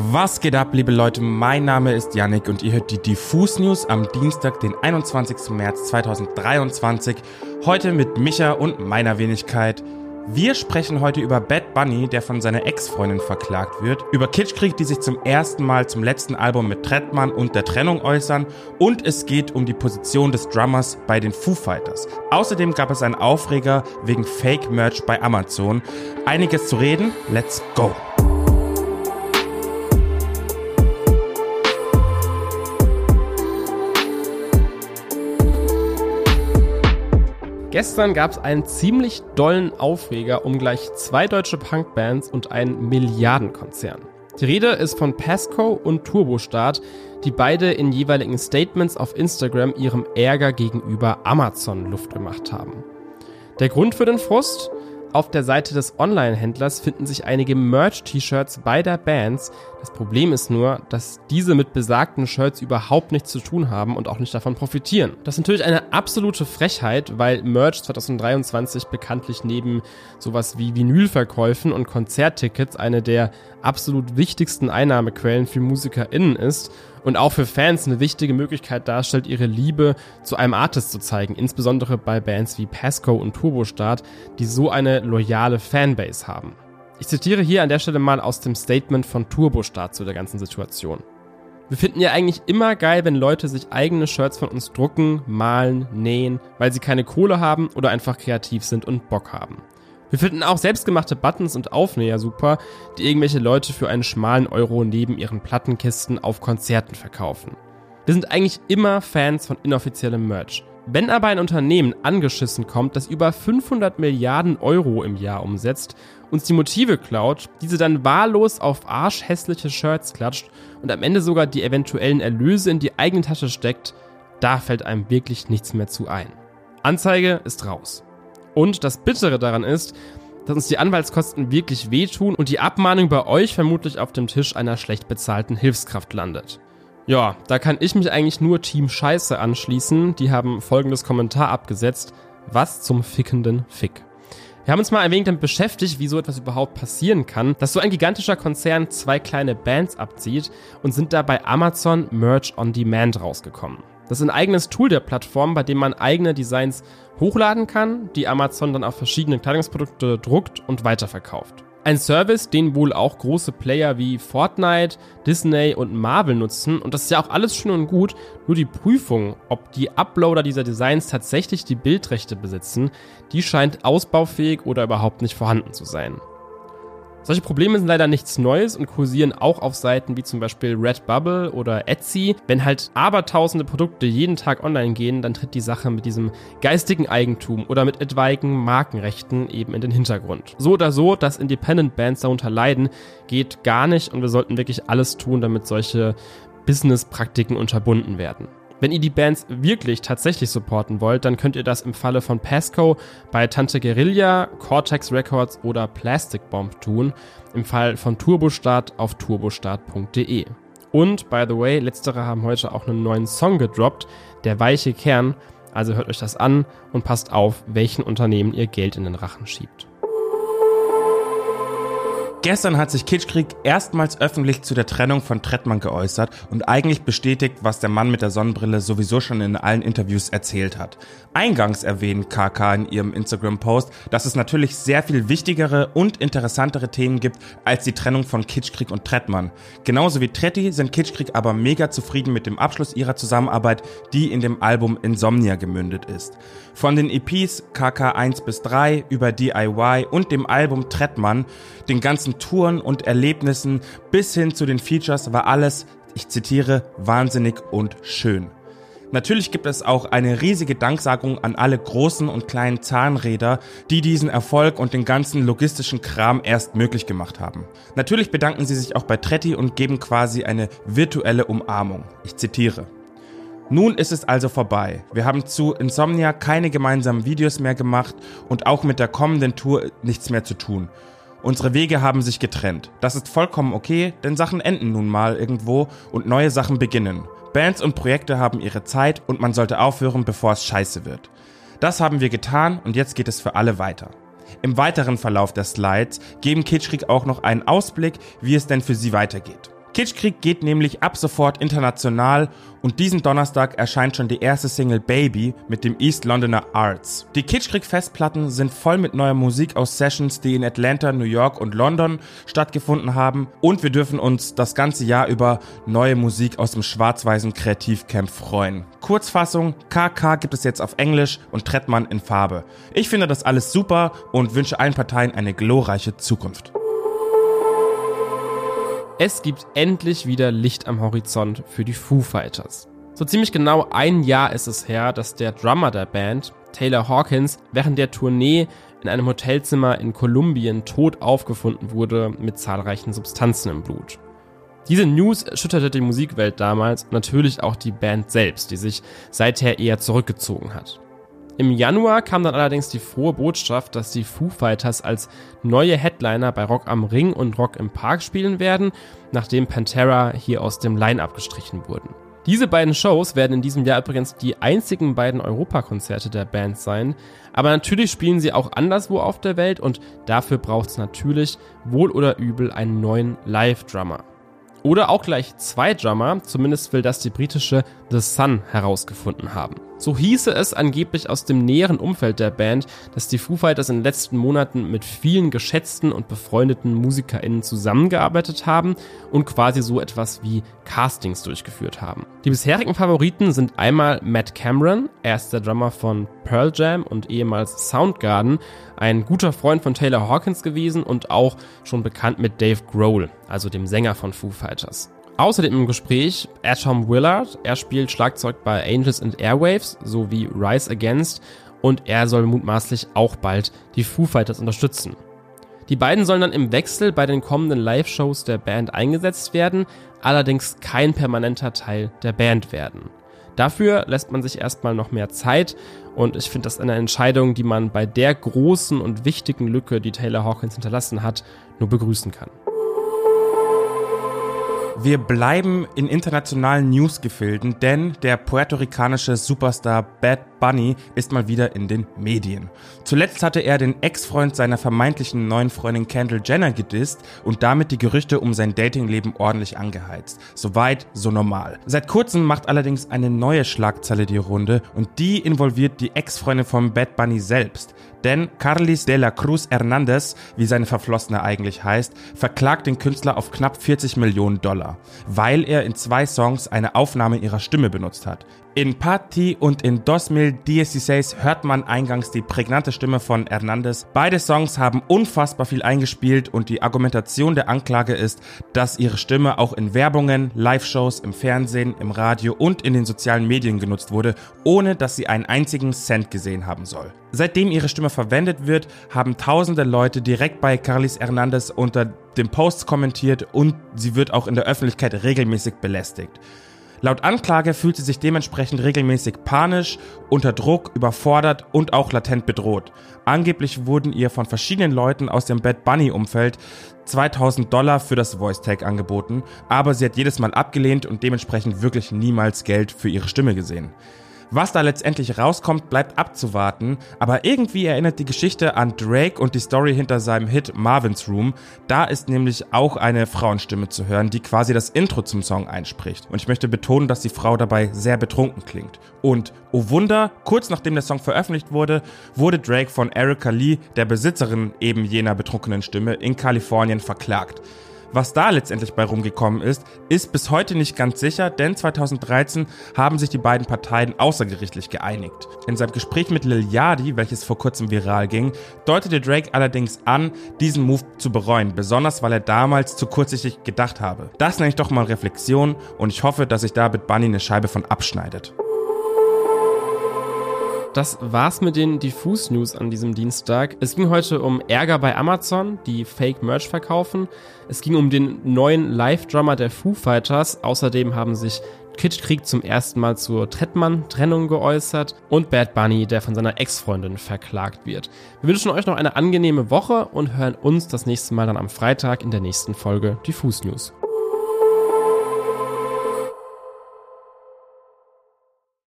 Was geht ab, liebe Leute? Mein Name ist Yannick und ihr hört die Diffus News am Dienstag, den 21. März 2023. Heute mit Micha und meiner Wenigkeit. Wir sprechen heute über Bad Bunny, der von seiner Ex-Freundin verklagt wird, über Kitschkrieg, die sich zum ersten Mal zum letzten Album mit Trettmann und der Trennung äußern und es geht um die Position des Drummers bei den Foo Fighters. Außerdem gab es einen Aufreger wegen Fake-Merch bei Amazon. Einiges zu reden, let's go! Gestern gab es einen ziemlich dollen Aufreger um gleich zwei deutsche Punkbands und einen Milliardenkonzern. Die Rede ist von Pasco und Turbostart, die beide in jeweiligen Statements auf Instagram ihrem Ärger gegenüber Amazon Luft gemacht haben. Der Grund für den Frust? Auf der Seite des Online-Händlers finden sich einige Merch-T-Shirts beider Bands. Das Problem ist nur, dass diese mit besagten Shirts überhaupt nichts zu tun haben und auch nicht davon profitieren. Das ist natürlich eine absolute Frechheit, weil Merch 2023 bekanntlich neben sowas wie Vinylverkäufen und Konzerttickets eine der absolut wichtigsten Einnahmequellen für MusikerInnen ist und auch für Fans eine wichtige Möglichkeit darstellt, ihre Liebe zu einem Artist zu zeigen, insbesondere bei Bands wie Pasco und Turbostart, die so eine loyale Fanbase haben. Ich zitiere hier an der Stelle mal aus dem Statement von Turbostart zu der ganzen Situation. Wir finden ja eigentlich immer geil, wenn Leute sich eigene Shirts von uns drucken, malen, nähen, weil sie keine Kohle haben oder einfach kreativ sind und Bock haben. Wir finden auch selbstgemachte Buttons und Aufnäher super, die irgendwelche Leute für einen schmalen Euro neben ihren Plattenkisten auf Konzerten verkaufen. Wir sind eigentlich immer Fans von inoffiziellem Merch. Wenn aber ein Unternehmen angeschissen kommt, das über 500 Milliarden Euro im Jahr umsetzt, uns die Motive klaut, diese dann wahllos auf arschhässliche Shirts klatscht und am Ende sogar die eventuellen Erlöse in die eigene Tasche steckt, da fällt einem wirklich nichts mehr zu ein. Anzeige ist raus. Und das Bittere daran ist, dass uns die Anwaltskosten wirklich wehtun und die Abmahnung bei euch vermutlich auf dem Tisch einer schlecht bezahlten Hilfskraft landet. Ja, da kann ich mich eigentlich nur Team Scheiße anschließen. Die haben folgendes Kommentar abgesetzt. Was zum fickenden Fick. Wir haben uns mal ein wenig damit beschäftigt, wie so etwas überhaupt passieren kann, dass so ein gigantischer Konzern zwei kleine Bands abzieht und sind da bei Amazon Merch on Demand rausgekommen. Das ist ein eigenes Tool der Plattform, bei dem man eigene Designs hochladen kann, die Amazon dann auf verschiedene Kleidungsprodukte druckt und weiterverkauft. Ein Service, den wohl auch große Player wie Fortnite, Disney und Marvel nutzen. Und das ist ja auch alles schön und gut. Nur die Prüfung, ob die Uploader dieser Designs tatsächlich die Bildrechte besitzen, die scheint ausbaufähig oder überhaupt nicht vorhanden zu sein. Solche Probleme sind leider nichts Neues und kursieren auch auf Seiten wie zum Beispiel Redbubble oder Etsy. Wenn halt abertausende Produkte jeden Tag online gehen, dann tritt die Sache mit diesem geistigen Eigentum oder mit etwaigen Markenrechten eben in den Hintergrund. So oder so, dass Independent Bands darunter leiden, geht gar nicht und wir sollten wirklich alles tun, damit solche Business-Praktiken unterbunden werden. Wenn ihr die Bands wirklich tatsächlich supporten wollt, dann könnt ihr das im Falle von Pasco bei Tante Guerilla, Cortex Records oder Plastic Bomb tun. Im Fall von Turbostart auf turbostart.de. Und, by the way, letztere haben heute auch einen neuen Song gedroppt, der weiche Kern. Also hört euch das an und passt auf, welchen Unternehmen ihr Geld in den Rachen schiebt. Gestern hat sich Kitschkrieg erstmals öffentlich zu der Trennung von Trettmann geäußert und eigentlich bestätigt, was der Mann mit der Sonnenbrille sowieso schon in allen Interviews erzählt hat. Eingangs erwähnt KK in ihrem Instagram-Post, dass es natürlich sehr viel wichtigere und interessantere Themen gibt als die Trennung von Kitschkrieg und Trettmann. Genauso wie Tretti sind Kitschkrieg aber mega zufrieden mit dem Abschluss ihrer Zusammenarbeit, die in dem Album Insomnia gemündet ist. Von den EPs KK 1 bis 3 über DIY und dem Album Trettmann, den ganzen ganzen Touren und Erlebnissen bis hin zu den Features war alles, ich zitiere, wahnsinnig und schön. Natürlich gibt es auch eine riesige Danksagung an alle großen und kleinen Zahnräder, die diesen Erfolg und den ganzen logistischen Kram erst möglich gemacht haben. Natürlich bedanken sie sich auch bei Tretti und geben quasi eine virtuelle Umarmung. Ich zitiere. Nun ist es also vorbei. Wir haben zu Insomnia keine gemeinsamen Videos mehr gemacht und auch mit der kommenden Tour nichts mehr zu tun. Unsere Wege haben sich getrennt. Das ist vollkommen okay, denn Sachen enden nun mal irgendwo und neue Sachen beginnen. Bands und Projekte haben ihre Zeit und man sollte aufhören, bevor es scheiße wird. Das haben wir getan und jetzt geht es für alle weiter. Im weiteren Verlauf der Slides geben Kitschrik auch noch einen Ausblick, wie es denn für sie weitergeht. Kitschkrieg geht nämlich ab sofort international und diesen Donnerstag erscheint schon die erste Single Baby mit dem East Londoner Arts. Die Kitschkrieg-Festplatten sind voll mit neuer Musik aus Sessions, die in Atlanta, New York und London stattgefunden haben und wir dürfen uns das ganze Jahr über neue Musik aus dem schwarz-weißen Kreativcamp freuen. Kurzfassung, KK gibt es jetzt auf Englisch und Trettmann in Farbe. Ich finde das alles super und wünsche allen Parteien eine glorreiche Zukunft. Es gibt endlich wieder Licht am Horizont für die Foo Fighters. So ziemlich genau ein Jahr ist es her, dass der Drummer der Band, Taylor Hawkins, während der Tournee in einem Hotelzimmer in Kolumbien tot aufgefunden wurde mit zahlreichen Substanzen im Blut. Diese News erschütterte die Musikwelt damals und natürlich auch die Band selbst, die sich seither eher zurückgezogen hat. Im Januar kam dann allerdings die frohe Botschaft, dass die Foo Fighters als neue Headliner bei Rock am Ring und Rock im Park spielen werden, nachdem Pantera hier aus dem Line-Up gestrichen wurden. Diese beiden Shows werden in diesem Jahr übrigens die einzigen beiden Europakonzerte der Band sein, aber natürlich spielen sie auch anderswo auf der Welt und dafür braucht es natürlich wohl oder übel einen neuen Live-Drummer. Oder auch gleich zwei Drummer, zumindest will das die britische The Sun herausgefunden haben. So hieße es angeblich aus dem näheren Umfeld der Band, dass die Foo Fighters in den letzten Monaten mit vielen geschätzten und befreundeten MusikerInnen zusammengearbeitet haben und quasi so etwas wie Castings durchgeführt haben. Die bisherigen Favoriten sind einmal Matt Cameron, er ist der Drummer von Pearl Jam und ehemals Soundgarden, ein guter Freund von Taylor Hawkins gewesen und auch schon bekannt mit Dave Grohl, also dem Sänger von Foo Fighters. Außerdem im Gespräch Atom Willard. Er spielt Schlagzeug bei Angels and Airwaves sowie Rise Against und er soll mutmaßlich auch bald die Foo Fighters unterstützen. Die beiden sollen dann im Wechsel bei den kommenden Live-Shows der Band eingesetzt werden, allerdings kein permanenter Teil der Band werden. Dafür lässt man sich erstmal noch mehr Zeit und ich finde das eine Entscheidung, die man bei der großen und wichtigen Lücke, die Taylor Hawkins hinterlassen hat, nur begrüßen kann. Wir bleiben in internationalen Newsgefilden, denn der puerto-ricanische Superstar Bad Bunny ist mal wieder in den Medien. Zuletzt hatte er den Ex-Freund seiner vermeintlichen neuen Freundin Kendall Jenner gedisst und damit die Gerüchte um sein Datingleben ordentlich angeheizt. Soweit, so normal. Seit kurzem macht allerdings eine neue Schlagzeile die Runde und die involviert die Ex-Freundin von Bad Bunny selbst. Denn Carlis de la Cruz Hernandez, wie seine Verflossene eigentlich heißt, verklagt den Künstler auf knapp 40 Millionen Dollar, weil er in zwei Songs eine Aufnahme ihrer Stimme benutzt hat. In Party und in 2016 hört man eingangs die prägnante Stimme von Hernandez. Beide Songs haben unfassbar viel eingespielt und die Argumentation der Anklage ist, dass ihre Stimme auch in Werbungen, Live-Shows, im Fernsehen, im Radio und in den sozialen Medien genutzt wurde, ohne dass sie einen einzigen Cent gesehen haben soll. Seitdem ihre Stimme verwendet wird, haben tausende Leute direkt bei Carlis Hernandez unter dem Post kommentiert und sie wird auch in der Öffentlichkeit regelmäßig belästigt. Laut Anklage fühlt sie sich dementsprechend regelmäßig panisch, unter Druck, überfordert und auch latent bedroht. Angeblich wurden ihr von verschiedenen Leuten aus dem Bad Bunny Umfeld 2000 Dollar für das Voice Tag angeboten, aber sie hat jedes Mal abgelehnt und dementsprechend wirklich niemals Geld für ihre Stimme gesehen. Was da letztendlich rauskommt, bleibt abzuwarten, aber irgendwie erinnert die Geschichte an Drake und die Story hinter seinem Hit Marvin's Room. Da ist nämlich auch eine Frauenstimme zu hören, die quasi das Intro zum Song einspricht. Und ich möchte betonen, dass die Frau dabei sehr betrunken klingt. Und, oh Wunder, kurz nachdem der Song veröffentlicht wurde, wurde Drake von Erica Lee, der Besitzerin eben jener betrunkenen Stimme, in Kalifornien verklagt. Was da letztendlich bei rumgekommen ist, ist bis heute nicht ganz sicher, denn 2013 haben sich die beiden Parteien außergerichtlich geeinigt. In seinem Gespräch mit Lil Yadi, welches vor kurzem viral ging, deutete Drake allerdings an, diesen Move zu bereuen, besonders weil er damals zu kurzsichtig gedacht habe. Das nenne ich doch mal Reflexion und ich hoffe, dass sich da mit Bunny eine Scheibe von abschneidet das war's mit den Diffus News an diesem Dienstag. Es ging heute um Ärger bei Amazon, die Fake Merch verkaufen. Es ging um den neuen Live-Drummer der Foo Fighters. Außerdem haben sich Kitschkrieg zum ersten Mal zur Trettmann-Trennung geäußert und Bad Bunny, der von seiner Ex-Freundin verklagt wird. Wir wünschen euch noch eine angenehme Woche und hören uns das nächste Mal dann am Freitag in der nächsten Folge Diffus News.